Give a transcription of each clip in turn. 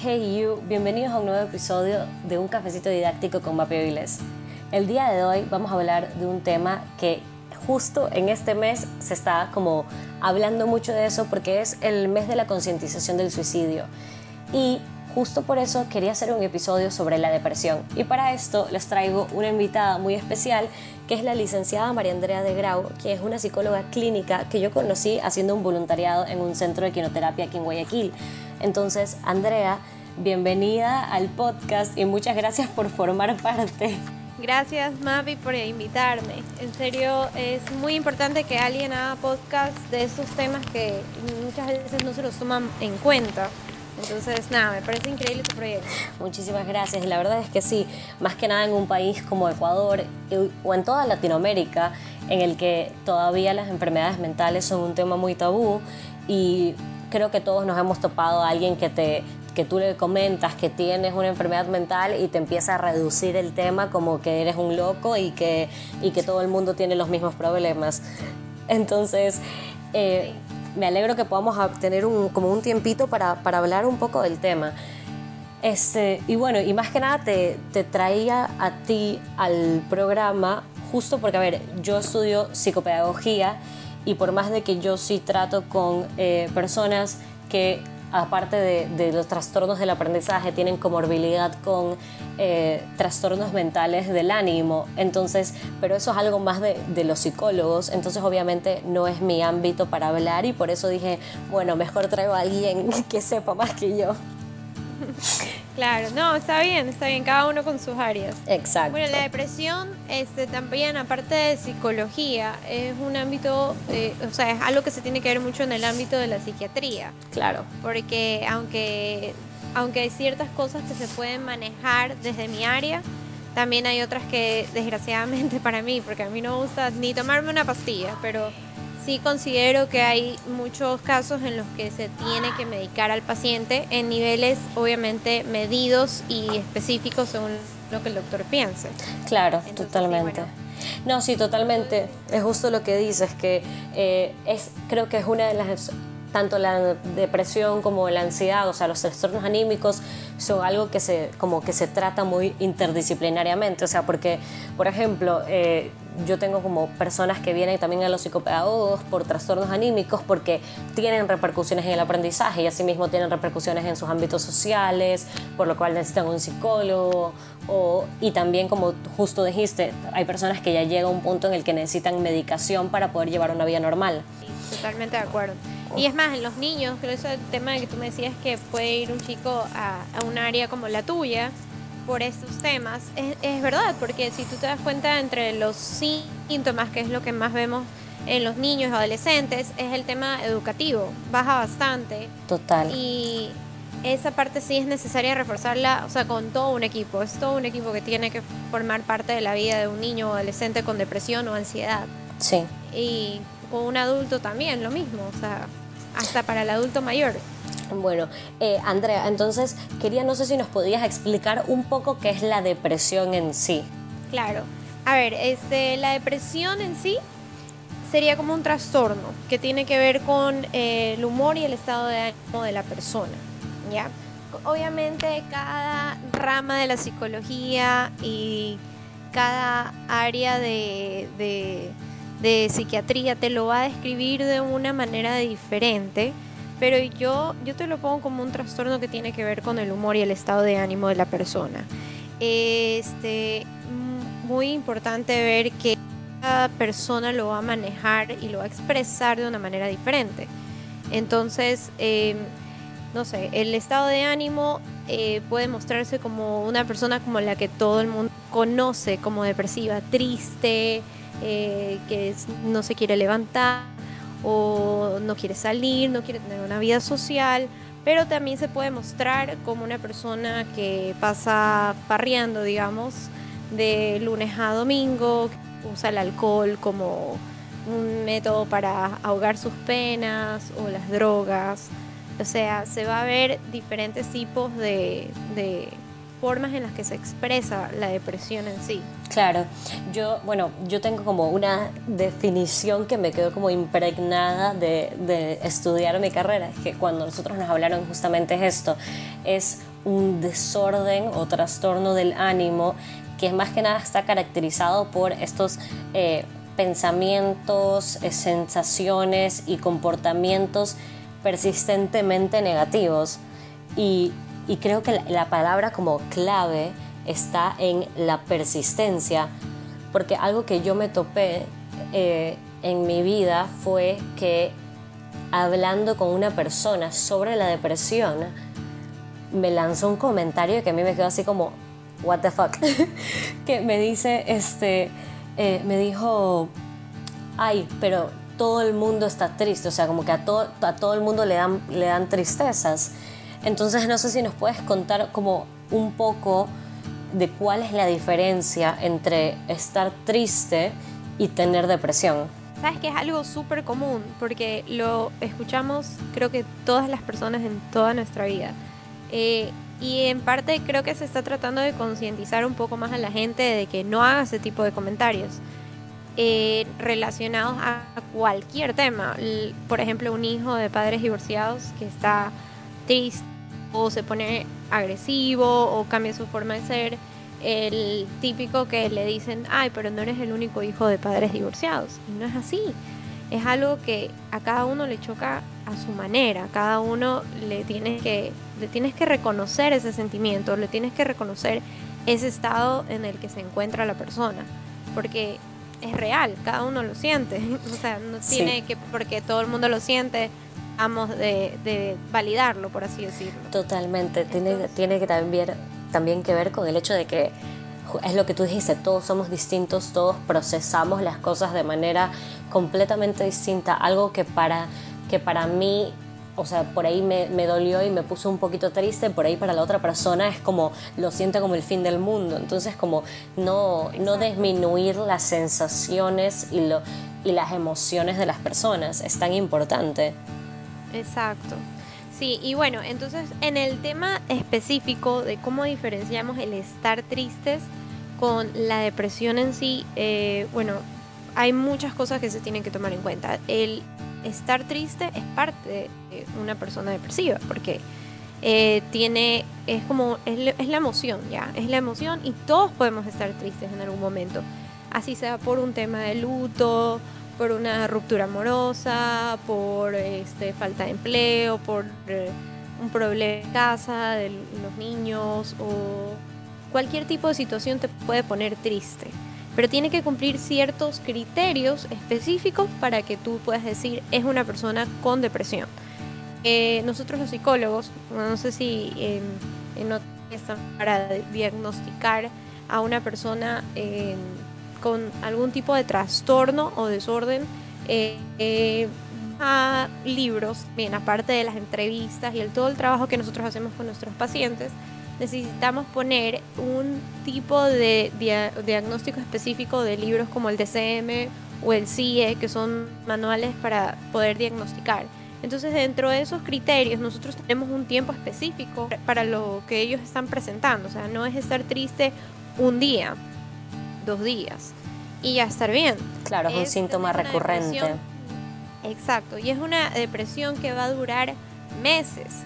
Hey you, bienvenidos a un nuevo episodio de Un Cafecito Didáctico con Mapio Viles. El día de hoy vamos a hablar de un tema que justo en este mes se está como hablando mucho de eso porque es el mes de la concientización del suicidio. Y justo por eso quería hacer un episodio sobre la depresión. Y para esto les traigo una invitada muy especial que es la licenciada María Andrea de Grau, que es una psicóloga clínica que yo conocí haciendo un voluntariado en un centro de quinoterapia aquí en Guayaquil. Entonces, Andrea, bienvenida al podcast y muchas gracias por formar parte. Gracias Mavi por invitarme. En serio, es muy importante que alguien haga podcast de esos temas que muchas veces no se los toman en cuenta. Entonces, nada, me parece increíble tu proyecto. Muchísimas gracias. La verdad es que sí, más que nada en un país como Ecuador o en toda Latinoamérica, en el que todavía las enfermedades mentales son un tema muy tabú y creo que todos nos hemos topado a alguien que te que tú le comentas que tienes una enfermedad mental y te empieza a reducir el tema como que eres un loco y que, y que todo el mundo tiene los mismos problemas. Entonces, eh, me alegro que podamos tener un, como un tiempito para, para hablar un poco del tema. Este, y bueno, y más que nada te, te traía a ti al programa justo porque, a ver, yo estudio psicopedagogía y por más de que yo sí trato con eh, personas que aparte de, los trastornos del aprendizaje, tienen comorbilidad con eh, trastornos mentales del ánimo. Entonces, pero eso es algo más de, de, los psicólogos. Entonces, obviamente, no es mi ámbito para hablar y por eso dije, bueno, mejor traigo a alguien que sepa más que yo. Claro, no, está bien, está bien, cada uno con sus áreas. Exacto. Bueno, la depresión este, también, aparte de psicología, es un ámbito, eh, o sea, es algo que se tiene que ver mucho en el ámbito de la psiquiatría. Claro. Porque aunque, aunque hay ciertas cosas que se pueden manejar desde mi área, también hay otras que desgraciadamente para mí, porque a mí no me gusta ni tomarme una pastilla, pero sí considero que hay muchos casos en los que se tiene que medicar al paciente en niveles obviamente medidos y específicos según lo que el doctor piense. Claro, totalmente. No, sí, totalmente. Es justo lo que dices, que eh, es, creo que es una de las tanto la depresión como la ansiedad, o sea, los trastornos anímicos son algo que se, como que se trata muy interdisciplinariamente, o sea, porque, por ejemplo, eh, yo tengo como personas que vienen también a los psicopedagogos por trastornos anímicos porque tienen repercusiones en el aprendizaje y asimismo tienen repercusiones en sus ámbitos sociales, por lo cual necesitan un psicólogo. O, y también, como justo dijiste, hay personas que ya llega a un punto en el que necesitan medicación para poder llevar una vida normal. Totalmente de acuerdo. Y es más, en los niños, creo que el tema que tú me decías que puede ir un chico a, a un área como la tuya por estos temas, es, es, verdad, porque si tú te das cuenta entre los síntomas, que es lo que más vemos en los niños adolescentes, es el tema educativo, baja bastante. Total. Y esa parte sí es necesaria reforzarla, o sea, con todo un equipo, es todo un equipo que tiene que formar parte de la vida de un niño o adolescente con depresión o ansiedad. Sí. Y con un adulto también, lo mismo, o sea, hasta para el adulto mayor. Bueno, eh, Andrea, entonces quería, no sé si nos podías explicar un poco qué es la depresión en sí. Claro. A ver, este, la depresión en sí sería como un trastorno que tiene que ver con eh, el humor y el estado de ánimo de la persona. ¿ya? Obviamente cada rama de la psicología y cada área de, de, de psiquiatría te lo va a describir de una manera diferente pero yo, yo te lo pongo como un trastorno que tiene que ver con el humor y el estado de ánimo de la persona. Este, muy importante ver que cada persona lo va a manejar y lo va a expresar de una manera diferente. Entonces, em, no sé, el estado de ánimo eh, puede mostrarse como una persona como la que todo el mundo conoce como depresiva, triste, eh, que no se quiere levantar o no quiere salir, no quiere tener una vida social, pero también se puede mostrar como una persona que pasa parriando, digamos, de lunes a domingo, usa el alcohol como un método para ahogar sus penas o las drogas. O sea, se va a ver diferentes tipos de, formas en las que se expresa la depresión en sí. Claro, yo, bueno, yo tengo como una definición que me quedó como impregnada de, de estudiar mi carrera, es que cuando nosotros nos hablaron justamente es esto, es un desorden o trastorno del ánimo que más que nada está caracterizado por estos eh, pensamientos, eh, sensaciones y comportamientos persistentemente negativos. Y, creo que la, palabra como clave está en la persistencia, porque algo que yo me topé eh, en mi vida fue que hablando con una persona sobre la depresión, me lanzó un comentario que a mí me quedó así como, what the fuck, que me dice, este, eh, me dijo, ay, pero todo el mundo está triste, o sea, como que a todo, a todo el mundo le dan, le dan tristezas. Entonces no sé si nos puedes contar como un poco de cuál es la diferencia entre estar triste y tener depresión. Sabes que es algo súper común porque lo escuchamos creo que todas las personas en toda nuestra vida. Eh, y en parte creo que se está tratando de concientizar un poco más a la gente de que no haga ese tipo de comentarios eh, relacionados a cualquier tema. Por ejemplo, un hijo de padres divorciados que está triste o se pone agresivo o cambia su forma de ser. El típico que le dicen, ay, pero no eres el único hijo de padres divorciados. Y no es así. Es algo que a cada uno le choca a su manera. A cada uno le tienes que, le tienes que reconocer ese sentimiento, le tienes que reconocer ese estado en el que se encuentra la persona. Porque es real, cada uno lo siente. O sea, no tiene que, porque todo el mundo lo siente, vamos de, validarlo, por así decirlo. Totalmente, tiene, tiene que también, también que ver con el hecho de que es lo que tú dijiste, todos somos distintos, todos procesamos las cosas de manera completamente distinta, algo que para, que para mí o sea, por ahí me, dolió y me puso un poquito triste, por ahí para la otra persona es como, lo siente como el fin del mundo. Entonces, como no, no disminuir las sensaciones y, lo, y las emociones de las personas es tan importante. Exacto. Sí, y bueno, entonces en el tema específico de cómo diferenciamos el estar tristes con la depresión en sí, eh, bueno, hay muchas cosas que se tienen que tomar en cuenta. El estar triste es parte de una persona depresiva, porque eh, tiene, es como, es, la emoción, ya, es la emoción y todos podemos estar tristes en algún momento, así sea por un tema de luto, por una ruptura amorosa, por este, falta de empleo, por eh, un problema en casa de los niños o cualquier tipo de situación te puede poner triste pero tiene que cumplir ciertos criterios específicos para que tú puedas decir es una persona con depresión. Eh, nosotros los psicólogos, no sé si no están para diagnosticar a una persona con algún tipo de trastorno o desorden, eh, a libros, bien, aparte de las entrevistas y el, todo el trabajo que nosotros hacemos con nuestros pacientes, necesitamos poner un tipo de diagnóstico específico de libros como el DCM o el CIE, que son manuales para poder diagnosticar. Entonces, dentro de esos criterios, nosotros tenemos un tiempo específico para lo que ellos están presentando. O sea, no es estar triste un día, dos días y ya estar bien. Claro, es, un síntoma recurrente. Exacto, y es una depresión que va a durar meses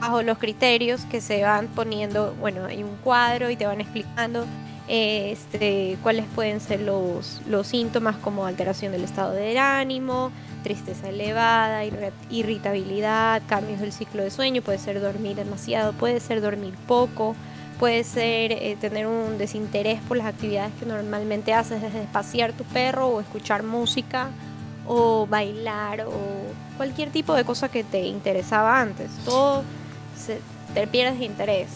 bajo los criterios que se van poniendo, bueno, hay un cuadro y te van explicando este, cuáles pueden ser los, los síntomas como alteración del estado del ánimo, tristeza elevada, irritabilidad, cambios del ciclo de sueño, puede ser dormir demasiado, puede ser dormir poco, puede ser eh, tener un desinterés por las actividades que normalmente haces, desde pasear tu perro o escuchar música o bailar o cualquier tipo de cosa que te interesaba antes. Todo se, te pierdes interés.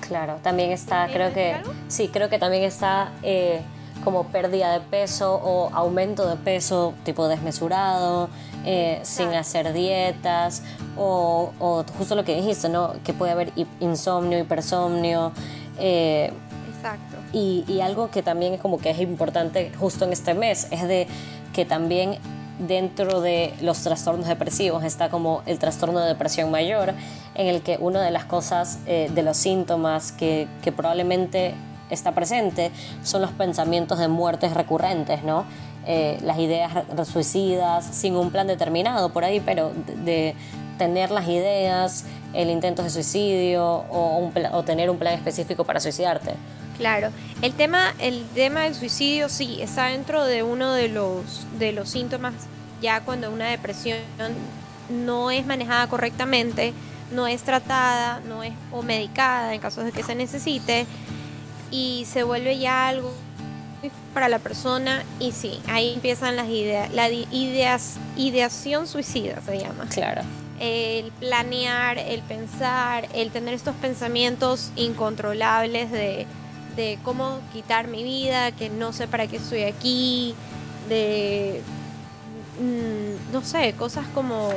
Claro, también está, creo que, sí, creo que también está eh, como pérdida de peso o aumento de peso tipo desmesurado, eh, sin hacer dietas o, o, justo lo que dijiste, ¿no? Que puede haber insomnio, hipersomnio. Eh, Exacto. Y, y algo que también es como que es importante justo en este mes es de que también dentro de los trastornos depresivos está como el trastorno de depresión mayor, en el que una de las cosas, eh, de los síntomas que, que, probablemente está presente son los pensamientos de muertes recurrentes, ¿no? Eh, las ideas suicidas, sin un plan determinado por ahí, pero de, tener las ideas, el intento de suicidio o, tener un plan específico para suicidarte. Claro, el tema, el tema del suicidio sí está dentro de uno de los, de los síntomas ya cuando una depresión no es manejada correctamente, no es tratada, no es o medicada en caso de que se necesite y se vuelve ya algo para la persona y sí, ahí empiezan las ideas, la ideas, ideación suicida se llama. Claro el planear, el pensar, el tener estos pensamientos incontrolables de, cómo quitar mi vida, que no sé para qué estoy aquí, de, mm, no sé, cosas como,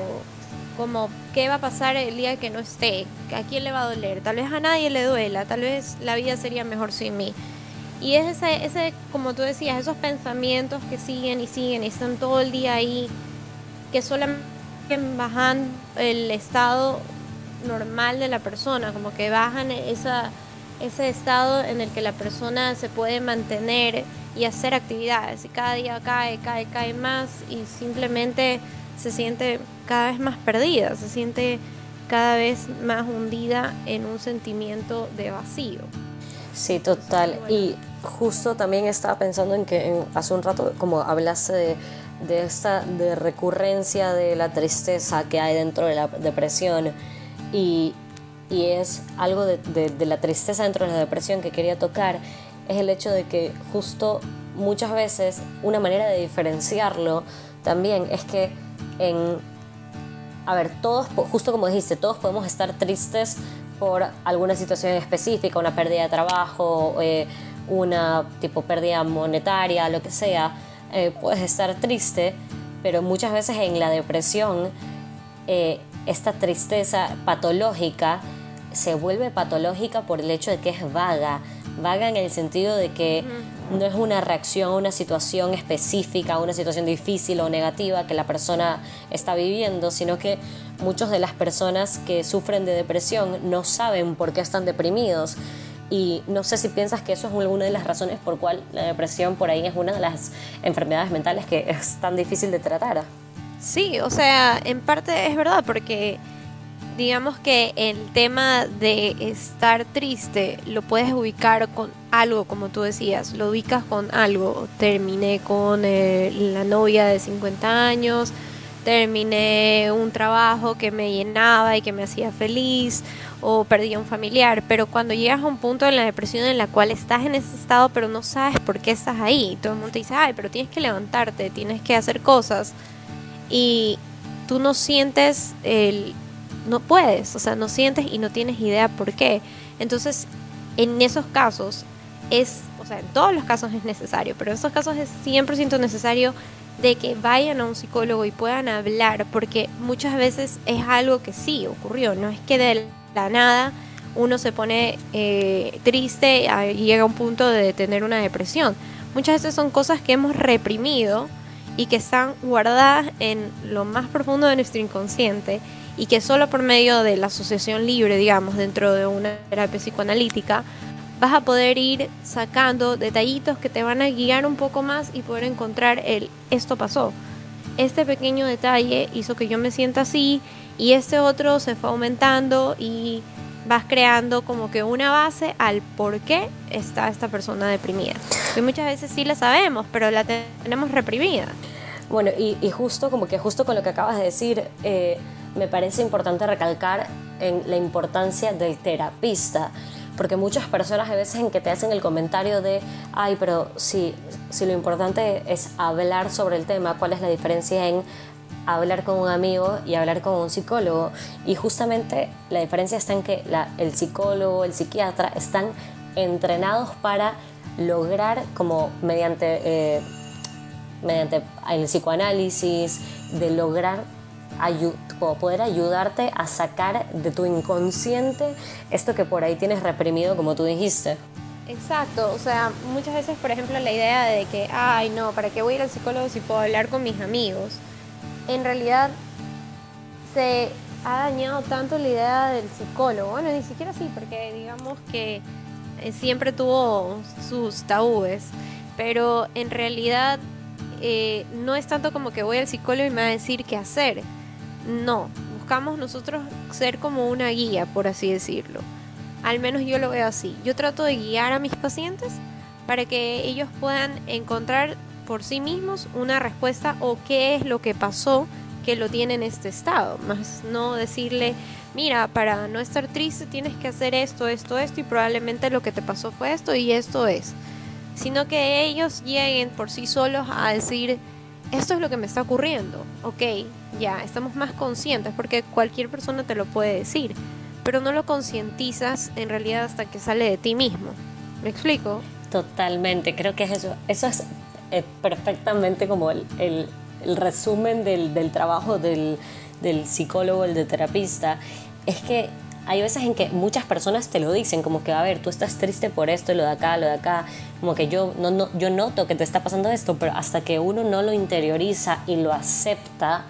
como qué va a pasar el día que no esté, a quién le va a doler, tal vez a nadie le duela, tal vez la vida sería mejor sin mí. Y es ese, ese, como tú decías, esos pensamientos que siguen y siguen y están todo el día ahí, que solamente bajan el estado normal de la persona, como que bajan esa, ese estado en el que la persona se puede mantener y hacer actividades. Y cada día cae, cae, cae más y simplemente se siente cada vez más perdida, se siente cada vez más hundida en un sentimiento de vacío. Sí, total. Y justo también estaba pensando en que hace un rato, como hablaste de de esta de recurrencia de la tristeza que hay dentro de la depresión y, y es algo de, de, la tristeza dentro de la depresión que quería tocar es el hecho de que justo muchas veces una manera de diferenciarlo también es que en a ver todos justo como dijiste todos podemos estar tristes por alguna situación específica una pérdida de trabajo eh, una tipo pérdida monetaria lo que sea eh, puedes estar triste, pero muchas veces en la depresión eh, esta tristeza patológica se vuelve patológica por el hecho de que es vaga, vaga en el sentido de que no es una reacción a una situación específica, a una situación difícil o negativa que la persona está viviendo, sino que muchas de las personas que sufren de depresión no saben por qué están deprimidos y no sé si piensas que eso es una de las razones por cual la depresión por ahí es una de las enfermedades mentales que es tan difícil de tratar. Sí, o sea, en parte es verdad porque digamos que el tema de estar triste lo puedes ubicar con algo, como tú decías, lo ubicas con algo. Terminé con eh, la novia de 50 años, terminé un trabajo que me llenaba y que me hacía feliz, o perdí a un familiar, pero cuando llegas a un punto en la depresión en la cual estás en ese estado pero no sabes por qué estás ahí, todo el mundo te dice, ay, pero tienes que levantarte, tienes que hacer cosas y tú no sientes el, no puedes, o sea, no sientes y no tienes idea por qué. Entonces, en esos casos es, o sea, en todos los casos es necesario, pero en esos casos es 100% necesario de que vayan a un psicólogo y puedan hablar, porque muchas veces es algo que sí ocurrió, no es que de la nada uno se pone eh, triste y llega a un punto de tener una depresión. Muchas veces son cosas que hemos reprimido y que están guardadas en lo más profundo de nuestro inconsciente y que solo por medio de la asociación libre, digamos, dentro de una terapia psicoanalítica, vas a poder ir sacando detallitos que te van a guiar un poco más y poder encontrar el esto pasó. Este pequeño detalle hizo que yo me sienta así y este otro se fue aumentando y vas creando como que una base al por qué está esta persona deprimida. Que muchas veces sí la sabemos, pero la tenemos reprimida. Bueno, y, justo como que justo con lo que acabas de decir, eh, me parece importante recalcar en la importancia del terapista porque muchas personas a veces en que te hacen el comentario de, ay, pero si, si lo importante es hablar sobre el tema, ¿cuál es la diferencia en hablar con un amigo y hablar con un psicólogo. Y justamente la diferencia está en que el psicólogo, el psiquiatra están entrenados para lograr como mediante, eh, mediante el psicoanálisis, de lograr poder ayudarte a sacar de tu inconsciente esto que por ahí tienes reprimido, como tú dijiste. Exacto, o sea, muchas veces, por ejemplo, la idea de que, ay, no, ¿para qué voy a ir al psicólogo si puedo hablar con mis amigos? en realidad se, ha dañado tanto la idea del psicólogo. Bueno, ni siquiera así, porque digamos que eh, siempre tuvo sus tabúes, pero en realidad eh, no es tanto como que voy al psicólogo y me va a decir qué hacer. No, buscamos nosotros ser como una guía, por así decirlo. Al menos yo lo veo así. Yo trato de guiar a mis pacientes para que ellos puedan encontrar por sí mismos una respuesta o qué es lo que pasó que lo tiene en este estado, más no decirle, mira, para no estar triste tienes que hacer esto, esto, esto y probablemente lo que te pasó fue esto y esto es, sino que ellos lleguen por sí solos a decir, esto es lo que me está ocurriendo, ok, ya, estamos más conscientes porque cualquier persona te lo puede decir, pero no lo concientizas en realidad hasta que sale de ti mismo. ¿Me explico? Totalmente, creo que es eso. Eso es eh, perfectamente como el, resumen del, del trabajo del, del, psicólogo, el de terapista. Es que hay veces en que muchas personas te lo dicen, como que, a ver, tú estás triste por esto, lo de acá, lo de acá, como que yo, no, no, yo noto que te está pasando esto, pero hasta que uno no lo interioriza y lo acepta,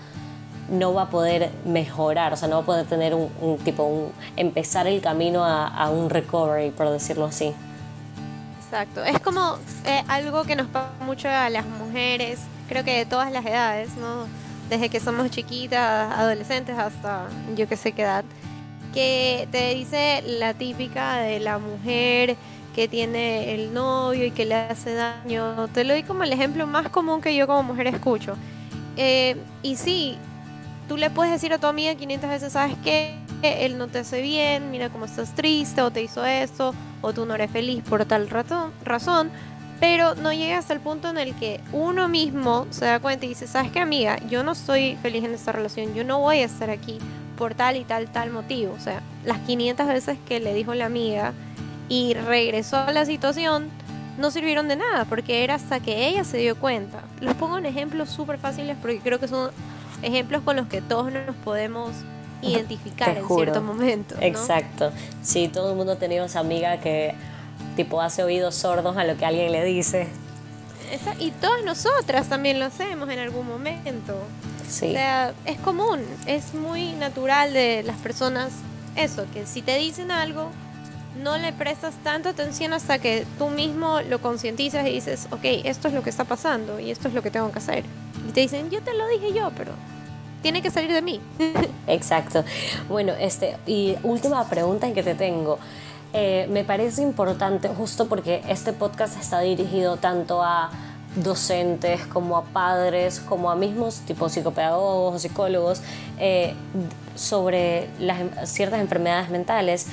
no va a poder mejorar, o sea, no va a poder tener un, un tipo, un, empezar el camino a, a un recovery, por decirlo así. Exacto, es como eh, algo que nos pasa mucho a las mujeres, creo que de todas las edades, ¿no? Desde que somos chiquitas, adolescentes hasta yo que sé qué edad, que te dice la típica de la mujer que tiene el novio y que le hace daño. Te lo doy como el ejemplo más común que yo como mujer escucho. Eh, y sí, tú le puedes decir a tu amiga 500 veces, ¿sabes qué? Él no te hace bien, mira cómo estás triste, o te hizo esto, o tú no eres feliz por tal razón, pero no llega hasta el punto en el que uno mismo se da cuenta y dice, ¿sabes qué, amiga? Yo no estoy feliz en esta relación, yo no voy a estar aquí por tal y tal, tal motivo. O sea, las 500 veces que le dijo la amiga y regresó a la situación, no sirvieron de nada, porque era hasta que ella se dio cuenta. Les pongo un ejemplo súper fáciles porque creo que son ejemplos con los que todos nos podemos identificar en cierto momento. Exacto. Sí, todo el mundo ha tenido esa amiga que tipo hace oídos sordos a lo que alguien le dice. y todas nosotras también lo hacemos en algún momento. Sí. O sea, es común, es muy natural de las personas eso, que si te dicen algo, no le prestas tanta atención hasta que tú mismo lo concientizas y dices, ok, esto es lo que está pasando y esto es lo que tengo que hacer. Y te dicen, yo te lo dije yo, pero tiene que salir de mí. Exacto. Bueno, este, y última pregunta que te tengo. Eh, me parece importante, justo porque este podcast está dirigido tanto a docentes como a padres, como a mismos tipo psicopedagogos o psicólogos, eh, sobre las, em, ciertas enfermedades mentales.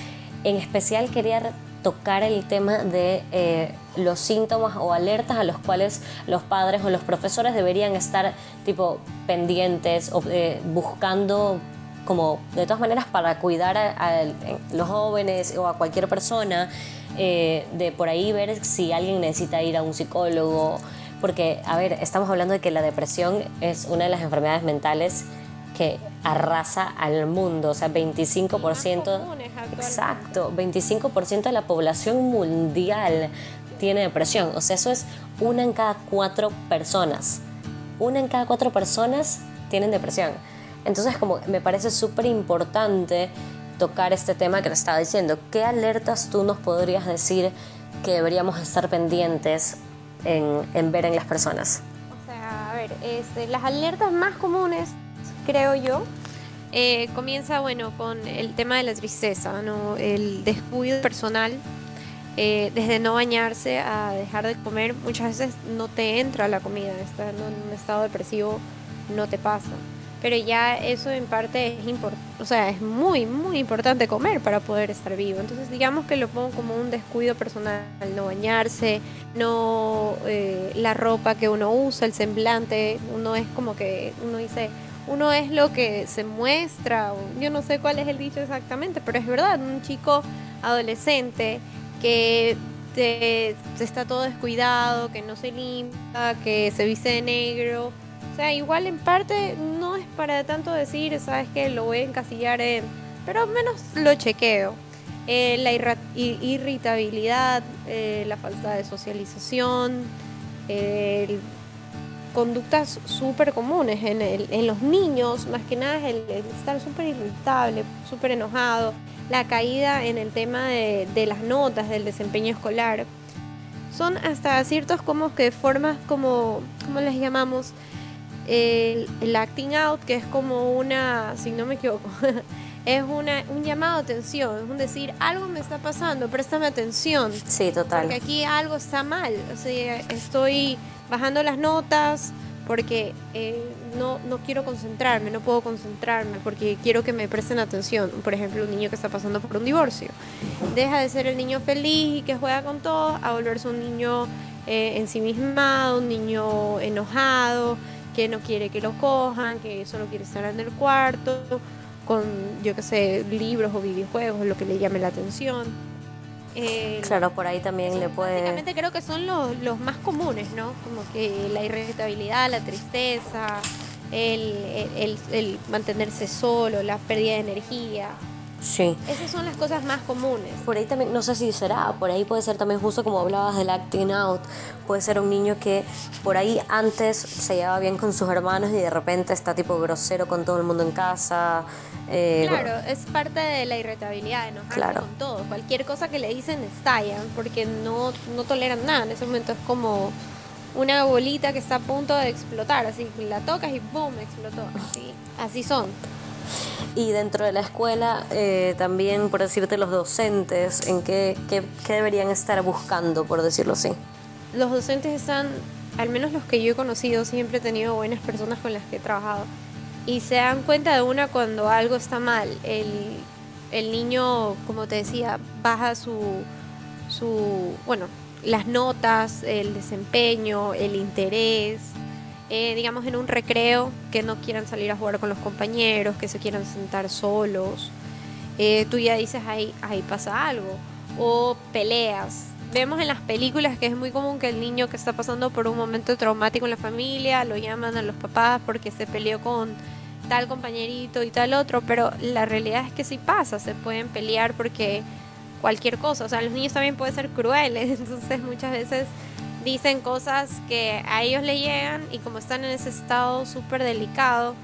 En especial quería tocar el tema de eh, los síntomas o alertas a los cuales los padres o los profesores deberían estar tipo pendientes o eh, buscando como de todas maneras para cuidar a, los jóvenes o a cualquier persona eh, de por ahí ver si alguien necesita ir a un psicólogo porque a ver estamos hablando de que la depresión es una de las enfermedades mentales que arrasa al mundo, o sea, 25%, exacto, 25% de la población mundial tiene depresión, o sea, eso es una en cada cuatro personas, una en cada cuatro personas tienen depresión. Entonces, como me parece súper importante tocar este tema que te estaba diciendo, ¿qué alertas tú nos podrías decir que deberíamos estar pendientes en, ver en las personas? O sea, a ver, este, las alertas más comunes creo yo, eh, comienza bueno con el tema de la tristeza, ¿no? el descuido personal, eh, desde no bañarse a dejar de comer, muchas veces no te entra la comida, estás en un estado depresivo no te pasa. Pero ya eso en parte es o sea, es muy, muy importante comer para poder estar vivo. Entonces digamos que lo pongo como un descuido personal, no bañarse, no eh, la ropa que uno usa, el semblante, uno es como que uno dice, uno es lo que se muestra, yo no sé cuál es el dicho exactamente, pero es verdad, un chico adolescente que te, está todo descuidado, que no se limpia, que se viste de negro, igual en parte no es para tanto decir, sabes que lo voy a encasillar en, pero menos lo chequeo. Eh, la irritabilidad, eh, la falta de socialización, el conductas súper comunes en, en, los niños, más que nada el, estar súper irritable, súper enojado, la caída en el tema de, las notas, del desempeño escolar. Son hasta ciertos como que formas como, ¿cómo les llamamos? El, el acting out, que es como una, si no me equivoco, es una, un llamado a atención, es un decir, algo me está pasando, préstame atención. Sí, total. Porque aquí algo está mal, o sea, estoy bajando las notas porque eh, no, no quiero concentrarme, no puedo concentrarme porque quiero que me presten atención. Por ejemplo, un niño que está pasando por un divorcio. Deja de ser el niño feliz y que juega con todo a volverse un niño eh, ensimismado, un niño enojado, que no quiere que lo cojan, que solo quiere estar en el cuarto con, yo qué sé, libros o videojuegos, lo que le llame la atención. Eh, claro, por ahí también le puede... Básicamente creo que son los, los, más comunes, ¿no? Como que la irritabilidad, la tristeza, el, el, el mantenerse solo, la pérdida de energía. Sí. Esas son las cosas más comunes. Por ahí también, no sé si será, por ahí puede ser también justo como hablabas del acting out, puede ser un niño que por ahí antes se llevaba bien con sus hermanos y de repente está tipo grosero con todo el mundo en casa. Eh, claro, es parte de la irritabilidad, de enojarse con todo. Cualquier cosa que le dicen estallan porque no, no toleran nada. En ese momento es como una bolita que está a punto de explotar, así la tocas y ¡boom! explotó. Así, así son. Y dentro de la escuela, eh, también, por decirte, los docentes, ¿en qué, qué, qué deberían estar buscando, por decirlo así? Los docentes están, al menos los que yo he conocido, siempre he tenido buenas personas con las que he trabajado. Y se dan cuenta de una cuando algo está mal. El, el niño, como te decía, baja su, su, bueno, las notas, el desempeño, el interés, eh, digamos, en un recreo, que no quieran salir a jugar con los compañeros, que se quieran sentar solos. Eh, tú ya dices, ahí, ahí pasa algo. O peleas. Vemos en las películas que es muy común que el niño que está pasando por un momento traumático en la familia lo llaman a los papás porque se peleó con tal compañerito y tal otro, pero la realidad es que sí pasa, se pueden pelear porque cualquier cosa, o sea, los niños también pueden ser crueles, entonces muchas veces dicen cosas que a ellos le llegan y como están en ese estado súper delicado,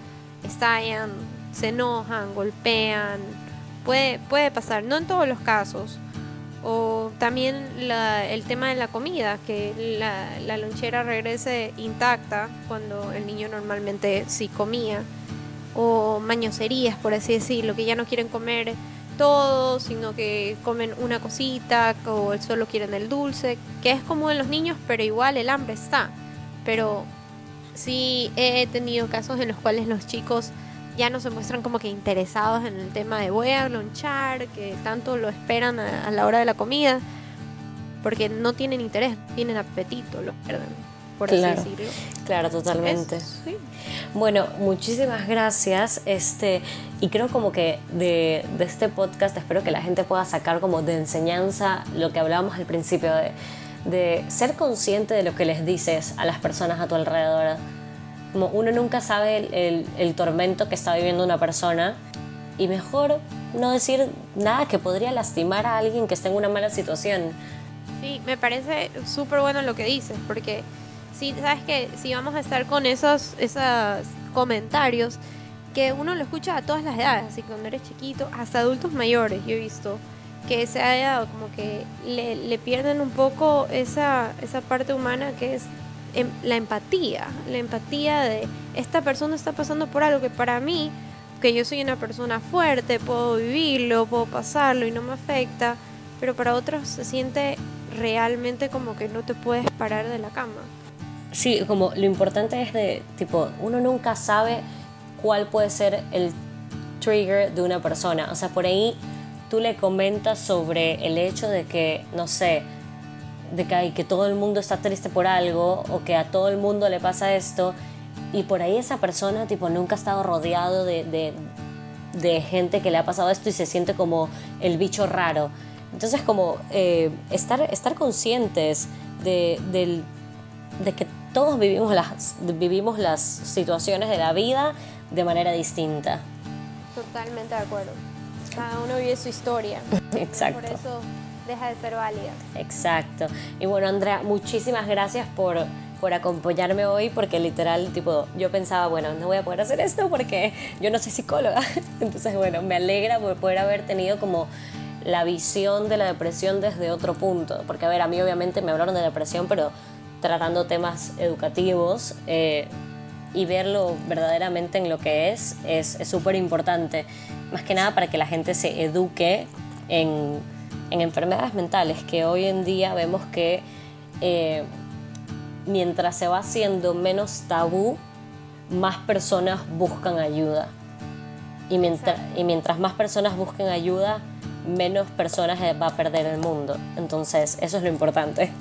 estallan, se enojan, golpean, puede, puede pasar, no en todos los casos. O también el tema de la comida, que la, lonchera regrese intacta cuando el niño normalmente sí comía. O mañoserías, por así decirlo, que ya no quieren comer todo, sino que comen una cosita o solo quieren el dulce, que es como en los niños, pero igual el hambre está. Pero sí he tenido casos en los cuales los chicos ya no se muestran como que interesados en el tema de voy a lonchar, que tanto lo esperan a, la hora de la comida, porque no tienen interés, tienen apetito, lo pierden por claro, así decirlo. Claro, totalmente. Bueno, muchísimas gracias. Este, y creo como que de, de, este podcast espero que la gente pueda sacar como de enseñanza lo que hablábamos al principio de, de ser consciente de lo que les dices a las personas a tu alrededor. Como uno nunca sabe el, el, el tormento que está viviendo una persona y mejor no decir nada que podría lastimar a alguien que esté en una mala situación. Sí, me parece súper bueno lo que dices, porque sí, sabes que si vamos a estar con esos, esos comentarios, que uno lo escucha a todas las edades, así que cuando eres chiquito, hasta adultos mayores, yo he visto que se haya como que le, le pierden un poco esa, esa parte humana que es em, la empatía, la empatía de esta persona está pasando por algo que para mí, que yo soy una persona fuerte, puedo vivirlo, puedo pasarlo y no me afecta, pero para otros se siente realmente como que no te puedes parar de la cama. Sí, como lo importante es de, tipo, uno nunca sabe cuál puede ser el trigger de una persona. O sea, por ahí tú le comentas sobre el hecho de que, no sé, de que, que todo el mundo está triste por algo o que a todo el mundo le pasa esto y por ahí esa persona, tipo, nunca ha estado rodeado de, de, de gente que le ha pasado esto y se siente como el bicho raro. Entonces, como eh, estar, estar conscientes de, del de que todos vivimos las, vivimos las situaciones de la vida de manera distinta. Totalmente de acuerdo. Cada uno vive su historia. Exacto. Por eso deja de ser válida. Exacto. Y bueno, Andrea, muchísimas gracias por por acompañarme hoy porque literal, tipo, yo pensaba, bueno, no voy a poder hacer esto porque yo no soy psicóloga. Entonces, bueno, me alegra por poder haber tenido como la visión de la depresión desde otro punto. Porque, a ver, a mí obviamente me hablaron de depresión, pero tratando temas educativos eh, y verlo verdaderamente en lo que es es súper importante. Más que nada para que la gente se eduque en, en enfermedades mentales, que hoy en día vemos que eh, mientras se va haciendo menos tabú, más personas buscan ayuda. Y mientras, y mientras más personas busquen ayuda, menos personas va a perder el mundo. Entonces, eso es lo importante.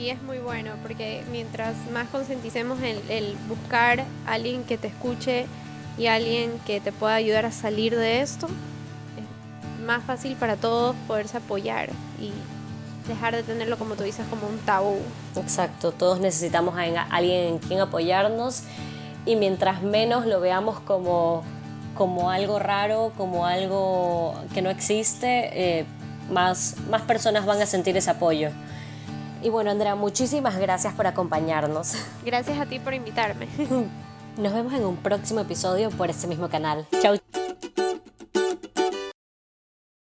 Y es muy bueno, porque mientras más concienticemos el, el buscar a alguien que te escuche y alguien que te pueda ayudar a salir de esto, es más fácil para todos poderse apoyar y dejar de tenerlo como tú dices como un tabú. Exacto, todos necesitamos a alguien en quien apoyarnos y mientras menos lo veamos como, como algo raro, como algo que no existe, eh, más, más personas van a sentir ese apoyo. Y bueno, Andrea, muchísimas gracias por acompañarnos. Gracias a ti por invitarme. Nos vemos en un próximo episodio por este mismo canal. Chau.